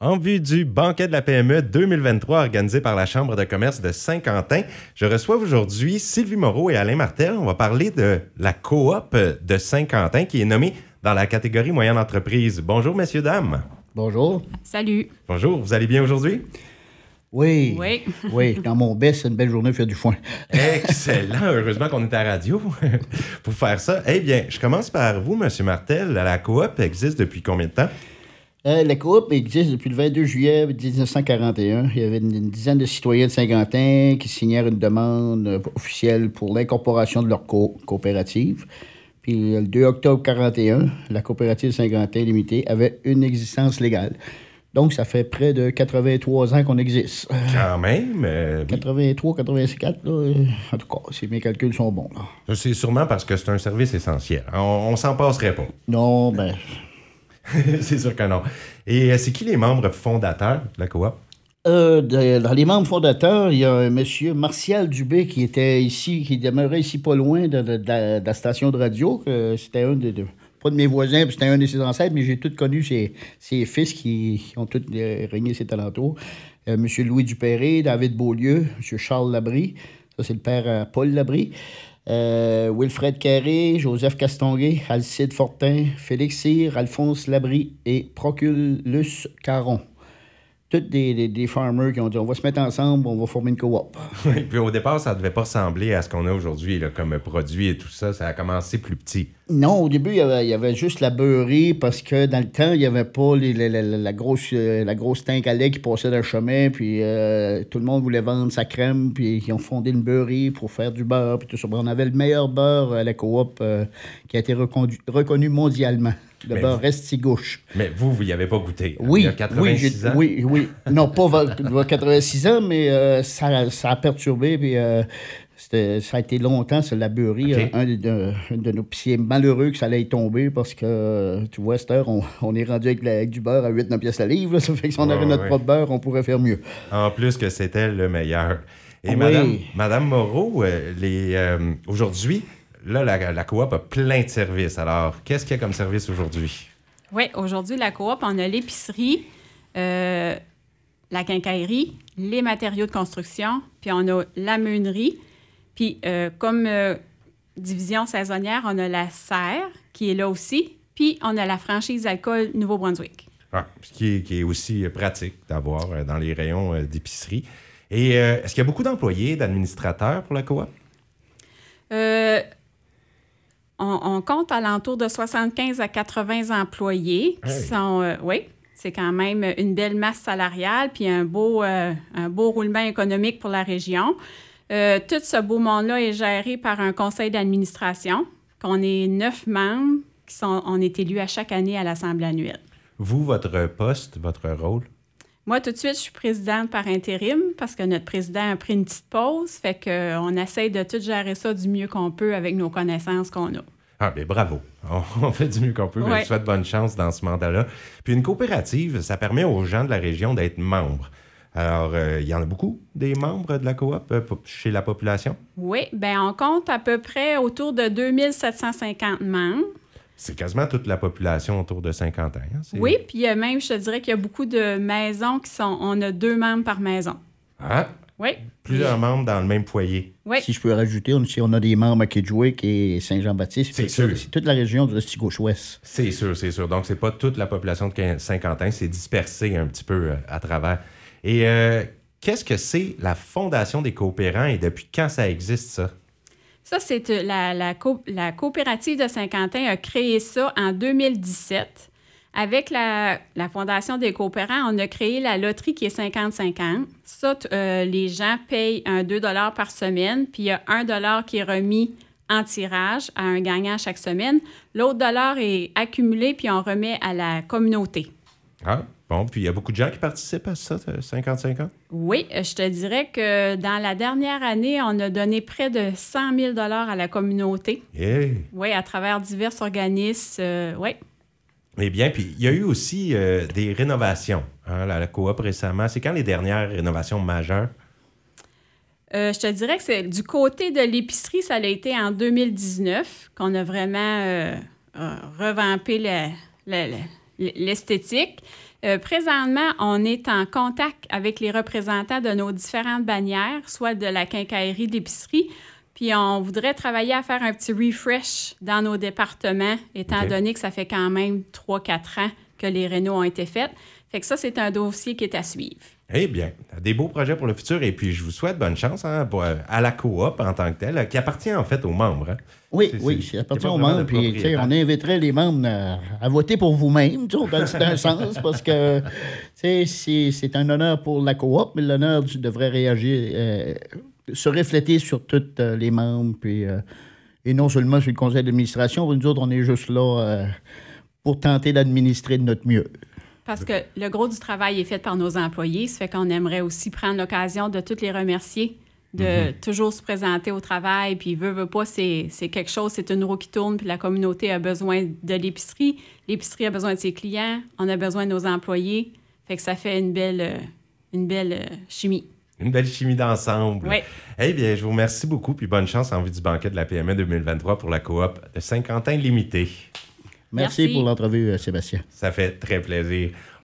En vue du banquet de la PME 2023 organisé par la Chambre de commerce de Saint-Quentin, je reçois aujourd'hui Sylvie Moreau et Alain Martel. On va parler de la coop de Saint-Quentin qui est nommée dans la catégorie moyenne entreprise. Bonjour, messieurs, dames. Bonjour. Salut. Bonjour, vous allez bien aujourd'hui? Oui. Oui. oui, dans mon baie, c'est une belle journée, faire du foin. Excellent. Heureusement qu'on est à la radio pour faire ça. Eh bien, je commence par vous, Monsieur Martel. La coop existe depuis combien de temps? Euh, la coop existe depuis le 22 juillet 1941. Il y avait une, dizaine de citoyens de Saint-Quentin qui signèrent une demande euh, officielle pour l'incorporation de leur coopérative. Puis le 2 octobre 41, la coopérative Saint-Quentin limitée avait une existence légale. Donc, ça fait près de 83 ans qu'on existe. Quand même. 83, 84, là, en tout cas, si mes calculs sont bons. C'est sûrement parce que c'est un service essentiel. On, on s'en passerait pas. Non, ben, c'est sûr que non. Et euh, c'est qui les membres fondateurs de la coop? Euh, dans les membres fondateurs, il y a un monsieur Martial Dubé qui était ici, qui demeurait ici pas loin de, la station de radio. C'était un de, pas de mes voisins, c'était un de ses ancêtres, mais j'ai tout connu ses, fils qui, ont tous régné ses talentos. Euh, monsieur Louis Dupéré, David Beaulieu, monsieur Charles Labrie, ça c'est le père Paul Labrie. Euh, Wilfred Carré, Joseph Castonguay, Alcide Fortin, Félix Cyr, Alphonse Labrie et Proculus Caron tous des, des, farmers qui ont dit on va se mettre ensemble, on va former une coop. Puis au départ, ça ne devait pas ressembler à ce qu'on a aujourd'hui comme produit et tout ça. Ça a commencé plus petit. Non, au début, il y avait, avait juste la beurrée parce que dans le temps, il n'y avait pas les, la, grosse, euh, la grosse tank à lait qui passait dans le chemin, puis euh, tout le monde voulait vendre sa crème, puis ils ont fondé une beurrée pour faire du beurre, puis tout ça. On avait le meilleur beurre à la coop euh, qui a été reconnu mondialement. Le mais beurre gauche. Mais vous, vous n'y avez pas goûté. Oui. Il y a 86 ans? Oui, oui. Non, pas 86 ans, mais euh, ça, ça, a perturbé. Puis, euh, ça a été longtemps, c'est la beurrie. Un, de, nos pieds malheureux que ça allait tomber parce que, tu vois, cette heure, on, est rendu avec, du beurre à 8-9 pièces à livre. Ça fait que si on avait notre propre beurre, on pourrait faire mieux. En plus que c'était le meilleur. Et Madame, Madame Moreau, euh, les, aujourd'hui, là, la, coop a plein de services. Alors, qu'est-ce qu'il y a comme service aujourd'hui? Oui, aujourd'hui, la coop, on a l'épicerie, euh, la quincaillerie, les matériaux de construction, puis on a la meunerie. Puis, euh, comme euh, division saisonnière, on a la serre qui est là aussi. Puis, on a la franchise alcool Nouveau-Brunswick. Ah, qui, qui, est aussi pratique d'avoir dans les rayons d'épicerie. Et est-ce qu'il y a beaucoup d'employés, d'administrateurs pour la coop? on, compte alentour de 75 à 80 employés qui sont, euh, oui, c'est quand même une belle masse salariale, puis un beau, euh, un beau roulement économique pour la région. Euh, tout ce beau monde-là est géré par un conseil d'administration, qu'on est neuf membres qui sont, on est élus à chaque année à l'Assemblée annuelle. Vous, votre poste, votre rôle? Moi, tout de suite, je suis présidente par intérim parce que notre président a pris une petite pause. Fait qu'on essaye de tout gérer ça du mieux qu'on peut avec nos connaissances qu'on a. Ah, bien, bravo. On fait du mieux qu'on peut. Je souhaite bonne chance dans ce mandat-là. Puis une coopérative, ça permet aux gens de la région d'être membres. Alors, euh, il y en a beaucoup des membres de la coop euh, chez la population? Oui, bien, on compte à peu près autour de 2750 membres. C'est quasiment toute la population autour de 50 ans. Hein, oui, puis même, je te dirais qu'il y a beaucoup de maisons qui sont. On a deux membres par maison. Ah! Oui. Plusieurs membres dans le même foyer. Oui. Si je peux rajouter, on, on a des membres à Kedgewick et Saint-Jean-Baptiste. C'est sûr. C'est toute la région de l'Est ouest C'est sûr, c'est sûr. Donc, c'est pas toute la population de Saint-Quentin, c'est dispersé un petit peu euh, à travers. Et euh, qu'est-ce que c'est la Fondation des coopérants et depuis quand ça existe, ça? Ça, c'est euh, la, la, la, coopérative de Saint-Quentin a créé ça en 2017. Avec la, Fondation des coopérants, on a créé la loterie qui est 50-50. Ça, euh, les gens payent un 2 par semaine, puis il y a 1 qui est remis en tirage à un gagnant chaque semaine. L'autre dollar est accumulé, puis on remet à la communauté. Ah, Bon, puis il y a beaucoup de gens qui participent à ça, 50-50? Euh, oui, euh, je te dirais que dans la dernière année, on a donné près de 100 000 à la communauté. Oui, à travers divers organismes. Euh, oui. Eh bien, puis il y a eu aussi des rénovations, hein, la, coop récemment. C'est quand les dernières rénovations majeures? je te dirais que c'est du côté de l'épicerie, ça a été en 2019 qu'on a vraiment revampé l'esthétique. Euh, présentement, on est en contact avec les représentants de nos différentes bannières, soit de la quincaillerie, d'épicerie, puis on voudrait travailler à faire un petit refresh dans nos départements, étant donné que ça fait quand même 3-4 ans que les rénaux ont été faits. Fait que ça, c'est un dossier qui est à suivre. Eh bien, des beaux projets pour le futur et puis je vous souhaite bonne chance hein, pour- à la coop en tant que telle, qui appartient en fait aux membres. hein. Oui, oui, c'est- c'est appartient aux membres. Puis, tu sais, propriétaire. on inviterait les membres à, à voter pour vous-même, dans un sens, parce que tu sais, c'est c'est un honneur pour la coop, mais l'honneur devrait réagir, euh, se refléter sur tous euh, les membres, puis, euh, et non seulement sur le conseil d'administration. Nous autres, on est juste là euh, pour tenter d'administrer de notre mieux. Parce que le gros du travail est fait par nos employés. Ça fait qu'on aimerait aussi prendre l'occasion de toutes les remercier, de toujours se présenter au travail. Puis, veut, veut pas, c'est c'est quelque chose, c'est une roue qui tourne. Puis, la communauté a besoin de l'épicerie. L'épicerie a besoin de ses clients. On a besoin de nos employés. Fait que ça fait une belle, euh, une belle euh, chimie. Une belle chimie d'ensemble. Oui. Eh bien, je vous remercie beaucoup puis bonne chance en vue du banquet de la PME 2023 pour la coop de Saint-Quentin Limité. Merci, Merci. pour l'entrevue, euh, Sébastien. Ça fait très plaisir.